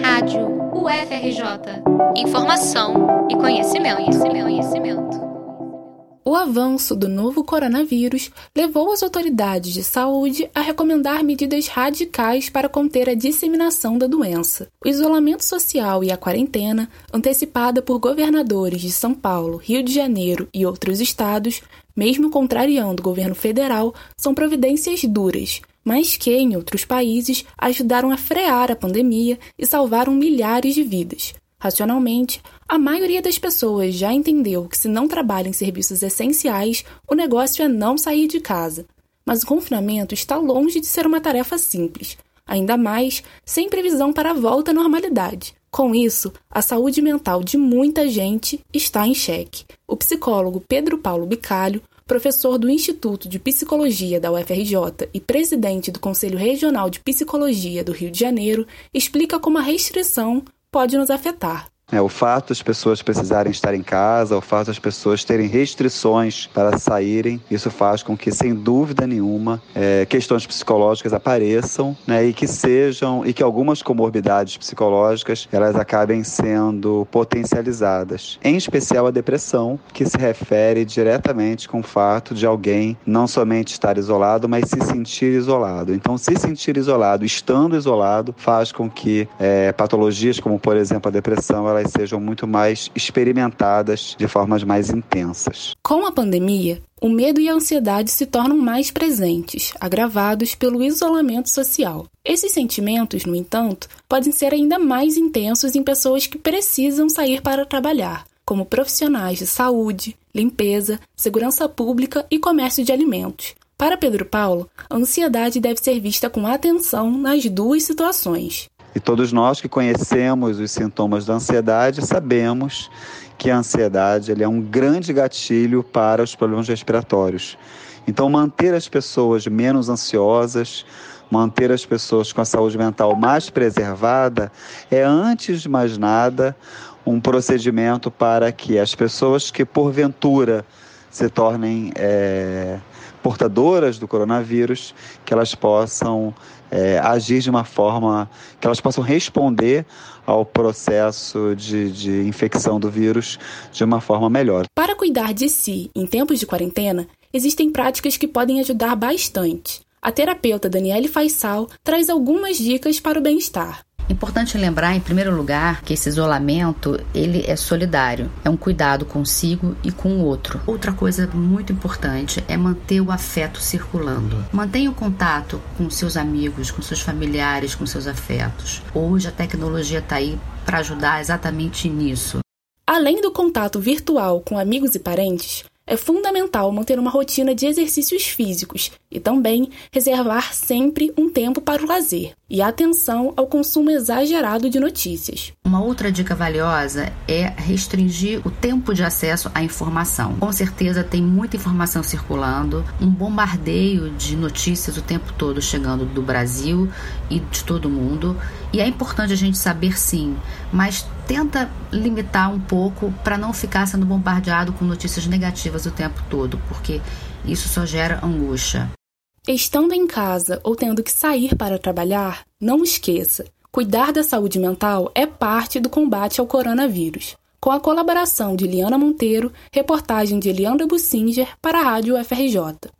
Rádio UFRJ. Informação e conhecimento, conhecimento, conhecimento. O avanço do novo coronavírus levou as autoridades de saúde a recomendar medidas radicais para conter a disseminação da doença. O isolamento social e a quarentena, antecipada por governadores de São Paulo, Rio de Janeiro e outros estados, mesmo contrariando o governo federal, são providências duras, mas que, em outros países, ajudaram a frear a pandemia e salvaram milhares de vidas. Racionalmente, a maioria das pessoas já entendeu que se não trabalha em serviços essenciais, o negócio é não sair de casa. Mas o confinamento está longe de ser uma tarefa simples, ainda mais sem previsão para a volta à normalidade. Com isso, a saúde mental de muita gente está em xeque. O psicólogo Pedro Paulo Bicalho, professor do Instituto de Psicologia da UFRJ e presidente do Conselho Regional de Psicologia do Rio de Janeiro, explica como a restrição pode nos afetar. É, o fato das pessoas precisarem estar em casa, o fato das pessoas terem restrições para saírem, isso faz com que, sem dúvida nenhuma, é, questões psicológicas apareçam né, e que sejam e que algumas comorbidades psicológicas elas acabem sendo potencializadas. Em especial a depressão, que se refere diretamente com o fato de alguém não somente estar isolado, mas se sentir isolado. Então, se sentir isolado, estando isolado, faz com que é, patologias como, por exemplo, a depressão elas sejam muito mais experimentadas de formas mais intensas. Com a pandemia, o medo e a ansiedade se tornam mais presentes, agravados pelo isolamento social. Esses sentimentos, no entanto, podem ser ainda mais intensos em pessoas que precisam sair para trabalhar, como profissionais de saúde, limpeza, segurança pública e comércio de alimentos. Para Pedro Paulo, a ansiedade deve ser vista com atenção nas duas situações. E todos nós que conhecemos os sintomas da ansiedade sabemos que a ansiedade é um grande gatilho para os problemas respiratórios. Então, manter as pessoas menos ansiosas, manter as pessoas com a saúde mental mais preservada, é, antes de mais nada, um procedimento para que as pessoas que, porventura, se tornem é, portadoras do coronavírus, que elas possam é, agir de uma forma, que elas possam responder ao processo de, de infecção do vírus de uma forma melhor. Para cuidar de si em tempos de quarentena, existem práticas que podem ajudar bastante. A terapeuta Daniele Faisal traz algumas dicas para o bem-estar. Importante lembrar, em primeiro lugar, que esse isolamento ele é solidário, é um cuidado consigo e com o outro. Outra coisa muito importante é manter o afeto circulando. Mantenha o contato com seus amigos, com seus familiares, com seus afetos. Hoje a tecnologia está aí para ajudar exatamente nisso. Além do contato virtual com amigos e parentes, é fundamental manter uma rotina de exercícios físicos e também reservar sempre um tempo para o lazer e atenção ao consumo exagerado de notícias. Uma outra dica valiosa é restringir o tempo de acesso à informação. Com certeza tem muita informação circulando, um bombardeio de notícias o tempo todo chegando do Brasil e de todo mundo, e é importante a gente saber sim, mas tenta limitar um pouco para não ficar sendo bombardeado com notícias negativas o tempo todo, porque isso só gera angústia. Estando em casa ou tendo que sair para trabalhar, não esqueça: cuidar da saúde mental é parte do combate ao coronavírus. Com a colaboração de Liana Monteiro, reportagem de Eliandra Bussinger para a Rádio FRJ.